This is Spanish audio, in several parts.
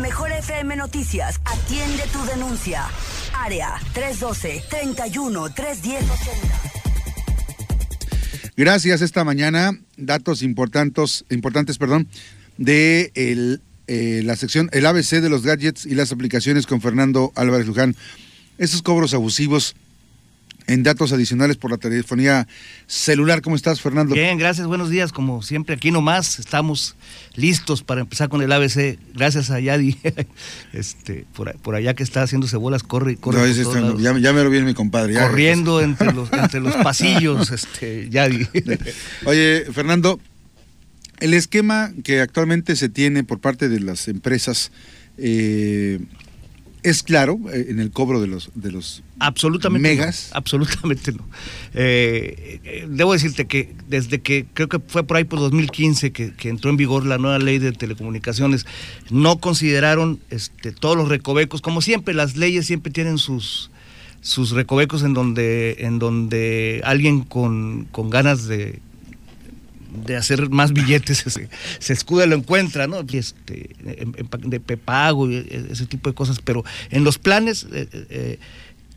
mejor FM Noticias atiende tu denuncia. Área 312 31 310 80. Gracias esta mañana, datos importantes, importantes perdón, de el, eh, la sección El ABC de los gadgets y las aplicaciones con Fernando Álvarez Luján. Esos cobros abusivos en datos adicionales por la telefonía celular. ¿Cómo estás, Fernando? Bien, gracias, buenos días. Como siempre, aquí nomás estamos listos para empezar con el ABC. Gracias a Yadi, este, por, allá que está haciéndose bolas, corre, corre. ya, me lo vi mi compadre. Corriendo entre los, entre los pasillos, este, Yadi. Oye, Fernando, el esquema que actualmente se tiene por parte de las empresas eh, es claro eh, en el cobro de los de los absolutamente megas. absolutamente no. Eh, eh, debo decirte que desde que creo que fue por ahí por 2015 que, entró en vigor la nueva ley de telecomunicaciones no consideraron este, todos los recovecos. Como siempre las leyes siempre tienen sus sus recovecos en donde en donde alguien con, con ganas de de hacer más billetes se, se escuda lo encuentra, ¿no? Este, de pago y ese tipo de cosas, pero en los planes eh, eh,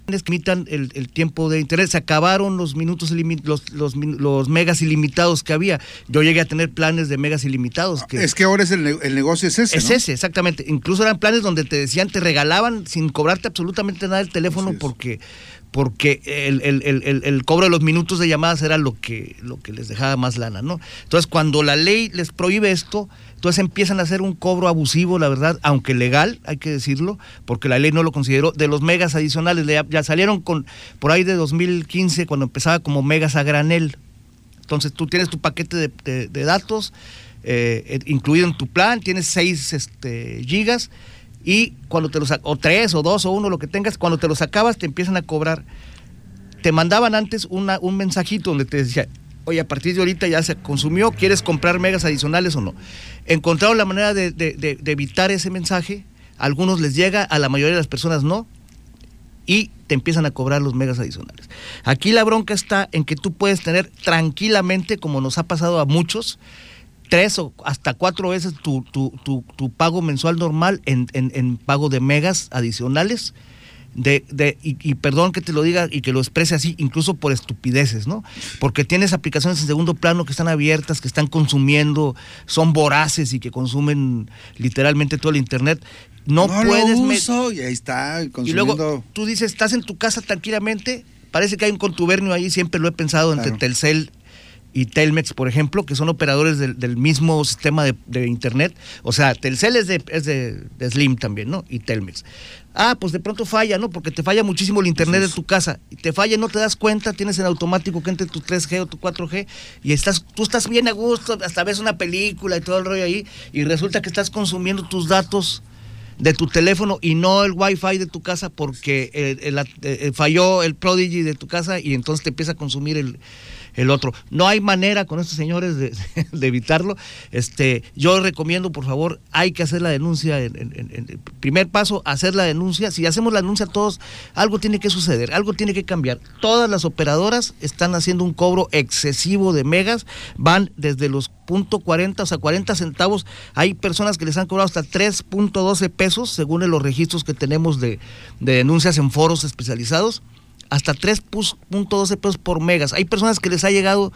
limitan el, tiempo de internet, se acabaron los minutos los, los, los, megas ilimitados que había. Yo llegué a tener planes de megas ilimitados. Que, es que ahora es el, el negocio es ese. Es ese, exactamente. Incluso eran planes donde te decían, te regalaban sin cobrarte absolutamente nada el teléfono porque porque el, el, cobro de los minutos de llamadas era lo que, lo que les dejaba más lana, ¿no? Entonces, cuando la ley les prohíbe esto, entonces empiezan a hacer un cobro abusivo, la verdad, aunque legal, hay que decirlo, porque la ley no lo consideró, de los megas adicionales, ya, salieron con, por ahí de 2015, cuando empezaba como megas a granel. Entonces, tú tienes tu paquete de, datos, eh, incluido en tu plan, tienes 6 este, gigas, y cuando te los o tres o dos o uno lo que tengas cuando te los acabas te empiezan a cobrar. Te mandaban antes una, un mensajito donde te decía oye a partir de ahorita ya se consumió quieres comprar megas adicionales o no encontraron la manera de, de, evitar ese mensaje. A algunos les llega a la mayoría de las personas no. Y te empiezan a cobrar los megas adicionales. Aquí la bronca está en que tú puedes tener tranquilamente como nos ha pasado a muchos tres o hasta cuatro veces tu, tu, pago mensual normal en, en, pago de megas adicionales. De, de, y, perdón que te lo diga y que lo exprese así, incluso por estupideces, ¿no? Porque tienes aplicaciones en segundo plano que están abiertas, que están consumiendo, son voraces y que consumen literalmente todo el internet. No, puedes. Lo y ahí está, consumiendo. Y luego tú dices, estás en tu casa tranquilamente, parece que hay un contubernio ahí, siempre lo he pensado entre Telcel y Telmex, por ejemplo, que son operadores del, mismo sistema de, Internet. O sea, Telcel es, de, es de, Slim también, ¿no? Y Telmex. Ah, pues de pronto falla, ¿no? Porque te falla muchísimo el Internet de tu casa. Y te falla, no te das cuenta, tienes en automático que entre tu 3G o tu 4G y estás, tú estás bien a gusto, hasta ves una película y todo el rollo ahí, y resulta que estás consumiendo tus datos de tu teléfono y no el wifi de tu casa porque eh, falló el Prodigy de tu casa y entonces te empieza a consumir el, el otro. No hay manera con estos señores de, evitarlo. Este, yo recomiendo, por favor, hay que hacer la denuncia. En, el primer paso, hacer la denuncia. Si hacemos la denuncia todos, algo tiene que suceder, algo tiene que cambiar. Todas las operadoras están haciendo un cobro excesivo de megas, van desde los punto .40, o sea, 40 centavos. Hay personas que les han cobrado hasta 3.12 pesos, según los registros que tenemos de, de denuncias en foros especializados hasta 3.12 pesos por megas. Hay personas que les ha llegado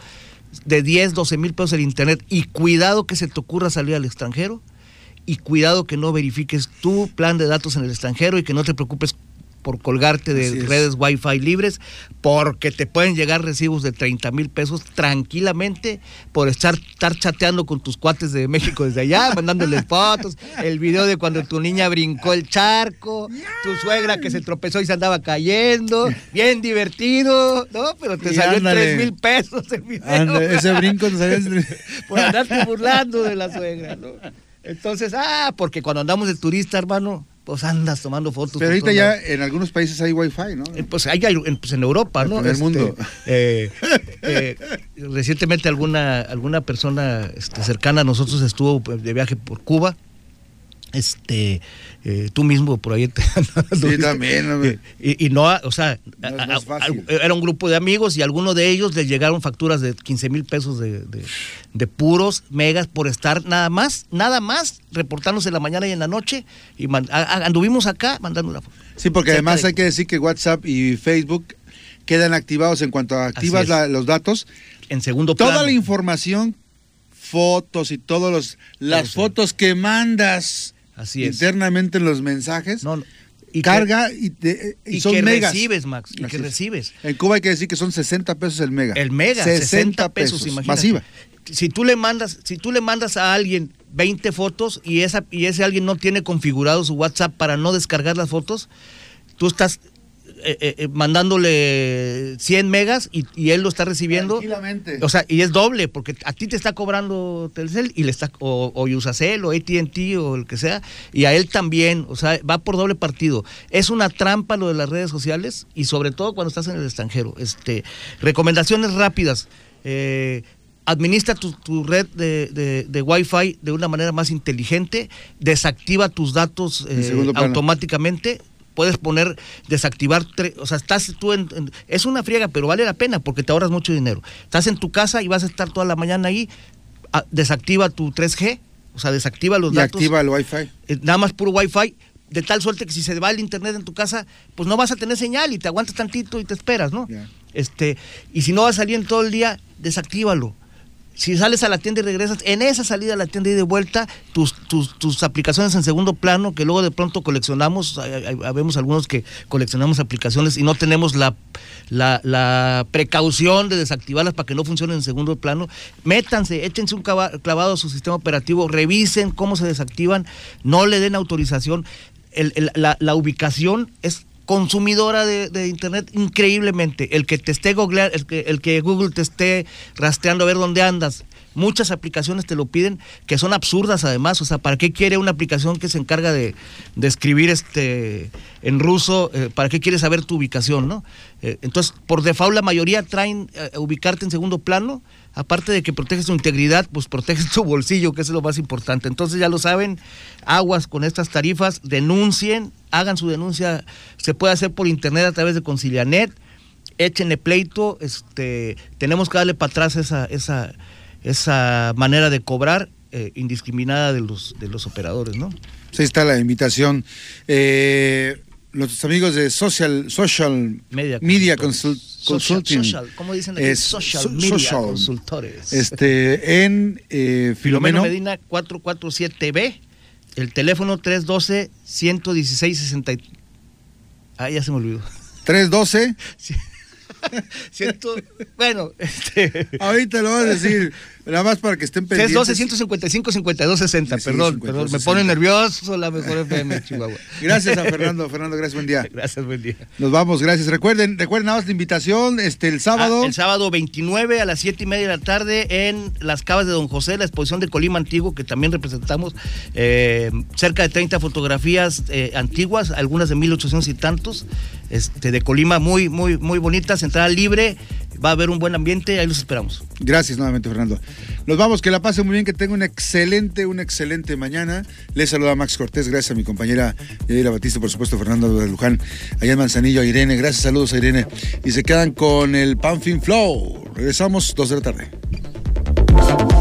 de 10, 12 mil pesos el internet y cuidado que se te ocurra salir al extranjero y cuidado que no verifiques tu plan de datos en el extranjero y que no te preocupes por colgarte de redes Wi-Fi libres, porque te pueden llegar recibos de 30 mil pesos tranquilamente por estar, estar chateando con tus cuates de México desde allá, mandándoles fotos, el video de cuando tu niña brincó el charco, tu suegra que se tropezó y se andaba cayendo, bien divertido, ¿no? Pero te salió 3 mil pesos el video. ese brinco te salió por andarte burlando de la suegra, ¿no? Entonces, ah, porque cuando andamos de turista, hermano, pues andas tomando fotos. Pero ahorita ya en algunos países hay wifi, ¿no? Eh, pues hay, pues en Europa, ¿no? En el este, mundo. Eh, eh, recientemente alguna, alguna persona este, cercana a nosotros estuvo de viaje por Cuba este eh, tú mismo por ahí te sí, también y, y, no o sea era un grupo de amigos y a algunos de ellos les llegaron facturas de 15 mil pesos de, de, puros megas por estar nada más nada más reportándose en la mañana y en la noche y anduvimos acá mandando la foto. Sí porque además hay que decir que WhatsApp y Facebook quedan activados en cuanto activas los datos. En segundo plano. toda la información fotos y todos las fotos que mandas Así es. internamente en los mensajes. y carga y, y, son que megas. recibes, Max, y que recibes. En Cuba hay que decir que son 60 pesos el mega. El mega, 60, pesos, imagínate. Masiva. Si tú le mandas, si tú le mandas a alguien 20 fotos y esa y ese alguien no tiene configurado su WhatsApp para no descargar las fotos, tú estás eh, eh, eh, mandándole 100 megas y, él lo está recibiendo. Tranquilamente. O sea, y es doble, porque a ti te está cobrando Telcel y le está, o, o Usacell o ATT o el que sea, y a él también, o sea, va por doble partido. Es una trampa lo de las redes sociales y sobre todo cuando estás en el extranjero. Este, recomendaciones rápidas. administra tu, red de, de, Wi-Fi de una manera más inteligente, desactiva tus datos automáticamente, puedes poner, desactivar, o sea, estás tú en, es una friega, pero vale la pena porque te ahorras mucho dinero. Estás en tu casa y vas a estar toda la mañana ahí, desactiva tu 3G, o sea, desactiva los y datos. activa el Wi-Fi. Eh, nada más puro Wi-Fi, de tal suerte que si se va el internet en tu casa, pues no vas a tener señal y te aguantas tantito y te esperas, ¿no? Este, y si no vas a salir en todo el día, desactívalo si sales a la tienda y regresas, en esa salida a la tienda y de vuelta, tus, tus, tus aplicaciones en segundo plano, que luego de pronto coleccionamos, vemos algunos que coleccionamos aplicaciones y no tenemos la, la, precaución de desactivarlas para que no funcionen en segundo plano, métanse, échense un clavado a su sistema operativo, revisen cómo se desactivan, no le den autorización. la, la ubicación es consumidora de, internet increíblemente. El que te esté que, el que Google te esté rastreando a ver dónde andas. Muchas aplicaciones te lo piden, que son absurdas además. O sea, ¿para qué quiere una aplicación que se encarga de, escribir este en ruso? Eh, ¿Para qué quiere saber tu ubicación? ¿no? Eh, entonces, por default, la mayoría traen eh, ubicarte en segundo plano aparte de que proteges tu integridad, pues proteges tu bolsillo, que es lo más importante. Entonces ya lo saben, aguas con estas tarifas, denuncien, hagan su denuncia, se puede hacer por internet a través de Concilianet, échenle pleito, este, tenemos que darle para atrás esa, esa, esa manera de cobrar eh, indiscriminada de los, de los operadores, ¿no? Sí, está la invitación. Eh, los amigos de Social, social Media, Media Consulting. Social, ¿Cómo dicen aquí? social Media Consultores. Este, en eh, Filomeno. Medina 447B, el teléfono 312-116-60. Ah, ya se me olvidó. 312. Siento, bueno, este. Ahorita lo vas a decir. Nada más para que estén pendientes. 155 52 60 perdón, perdón. Me pone nervioso la mejor FM Chihuahua. Gracias a Fernando. Fernando, gracias, buen día. Gracias, buen día. Nos vamos, gracias. Recuerden, recuerden nada más la invitación, este, el sábado. Ah, el sábado 29 a las 7 y media de la tarde en las Cavas de Don José, la exposición de Colima Antiguo, que también representamos eh, cerca de 30 fotografías eh, antiguas, algunas de 1800 y tantos, este, de Colima, muy, muy, muy bonitas, entrada libre va a haber un buen ambiente, ahí los esperamos. Gracias nuevamente, Fernando. Nos vamos, que la pasen muy bien, que tenga una excelente, una excelente mañana. Les saluda Max Cortés, gracias a mi compañera Yaira Batista, por supuesto, Fernando de Luján, allá en Manzanillo, a Irene, gracias, saludos a Irene. Y se quedan con el Panfin Flow. Regresamos dos de la tarde.